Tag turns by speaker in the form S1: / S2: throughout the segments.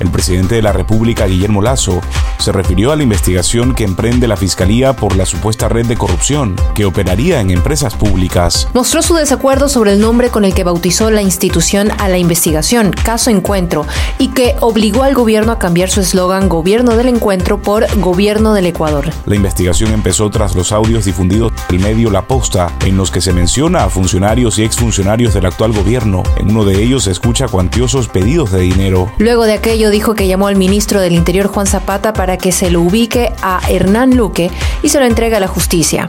S1: El presidente de la República, Guillermo Lazo, se refirió a la investigación que emprende la Fiscalía por la supuesta red de corrupción que operaría en empresas públicas.
S2: Mostró su desacuerdo sobre el nombre con el que bautizó la institución a la investigación, Caso Encuentro, y que obligó al gobierno a cambiar su eslogan Gobierno del Encuentro por Gobierno del Ecuador.
S1: La investigación empezó tras los audios difundidos por el medio La Posta, en los que se menciona a funcionarios y exfuncionarios del actual gobierno. En uno de ellos se escucha cuantiosos pedidos de dinero.
S2: Luego de aquello dijo que llamó al ministro del Interior Juan Zapata para que se lo ubique a Hernán Luque y se lo entregue a la justicia.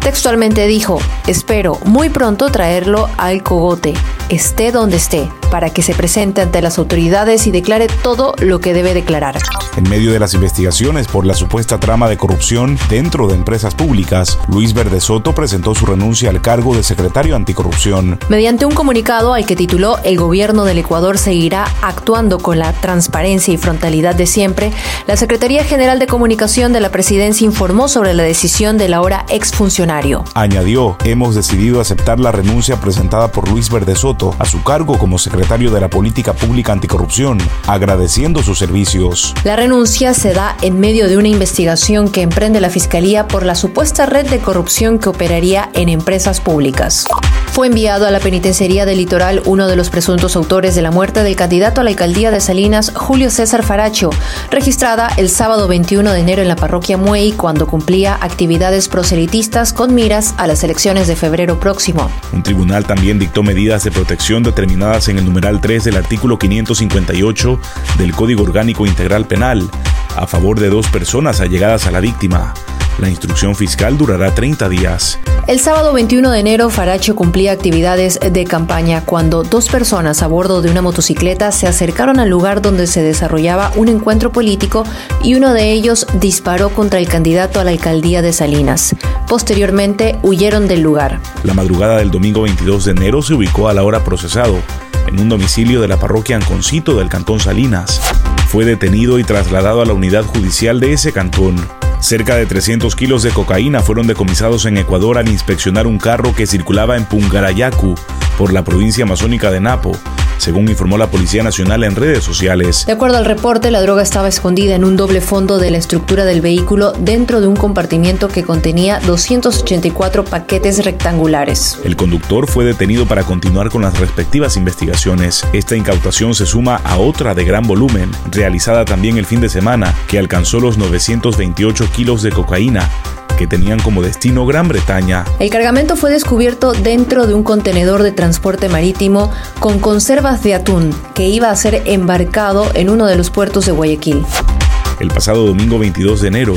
S2: Textualmente dijo, espero muy pronto traerlo al cogote, esté donde esté, para que se presente ante las autoridades y declare todo lo que debe declarar.
S1: En medio de las investigaciones por la supuesta trama de corrupción dentro de empresas públicas, Luis Verde Soto presentó su renuncia al cargo de secretario anticorrupción.
S2: Mediante un comunicado al que tituló El gobierno del Ecuador seguirá actuando con la transparencia y frontalidad de siempre, la Secretaría General de Comunicación de la Presidencia informó sobre la decisión del ahora exfuncionario.
S1: Añadió, hemos decidido aceptar la renuncia presentada por Luis Verde Soto a su cargo como secretario de la Política Pública Anticorrupción, agradeciendo sus servicios.
S2: La renuncia se da en medio de una investigación que emprende la Fiscalía por la supuesta red de corrupción que operaría en empresas públicas. Fue enviado a la penitenciaría del litoral uno de los presuntos autores de la muerte del candidato a la alcaldía de Salinas, Julio César Faracho, registrada el sábado 21 de enero en la parroquia Muey cuando cumplía actividades proselitistas con miras a las elecciones de febrero próximo.
S3: Un tribunal también dictó medidas de protección determinadas en el numeral 3 del artículo 558 del Código Orgánico Integral Penal a favor de dos personas allegadas a la víctima. La instrucción fiscal durará 30 días.
S2: El sábado 21 de enero, Faracho cumplía actividades de campaña cuando dos personas a bordo de una motocicleta se acercaron al lugar donde se desarrollaba un encuentro político y uno de ellos disparó contra el candidato a la alcaldía de Salinas. Posteriormente, huyeron del lugar.
S3: La madrugada del domingo 22 de enero se ubicó a la hora procesado en un domicilio de la parroquia Anconcito del cantón Salinas. Fue detenido y trasladado a la unidad judicial de ese cantón. Cerca de 300 kilos de cocaína fueron decomisados en Ecuador al inspeccionar un carro que circulaba en Pungarayacu, por la provincia amazónica de Napo, según informó la Policía Nacional en redes sociales.
S2: De acuerdo al reporte, la droga estaba escondida en un doble fondo de la estructura del vehículo dentro de un compartimiento que contenía 284 paquetes rectangulares.
S3: El conductor fue detenido para continuar con las respectivas investigaciones. Esta incautación se suma a otra de gran volumen, realizada también el fin de semana, que alcanzó los 928 kilos de cocaína, que tenían como destino Gran Bretaña.
S2: El cargamento fue descubierto dentro de un contenedor de transporte marítimo con conservas de atún que iba a ser embarcado en uno de los puertos de Guayaquil.
S3: El pasado domingo 22 de enero,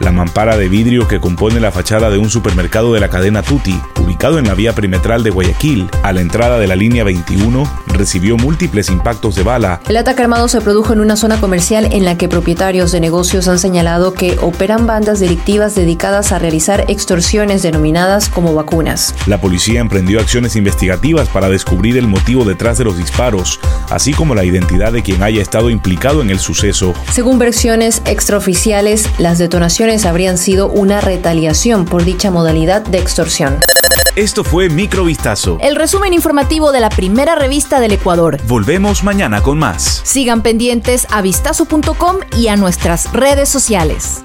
S3: la mampara de vidrio que compone la fachada de un supermercado de la cadena Tuti, ubicado en la vía perimetral de Guayaquil, a la entrada de la línea 21, recibió múltiples impactos de bala.
S2: El ataque armado se produjo en una zona comercial en la que propietarios de negocios han señalado que operan bandas delictivas dedicadas a realizar extorsiones denominadas como vacunas.
S3: La policía emprendió acciones investigativas para descubrir el motivo detrás de los disparos, así como la identidad de quien haya estado implicado en el suceso.
S2: Según versiones extraoficiales, las detonaciones habrían sido una retaliación por dicha modalidad de extorsión.
S3: Esto fue Microvistazo.
S2: El resumen informativo de la primera revista del Ecuador.
S3: Volvemos mañana con más.
S2: Sigan pendientes a vistazo.com y a nuestras redes sociales.